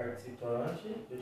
participante.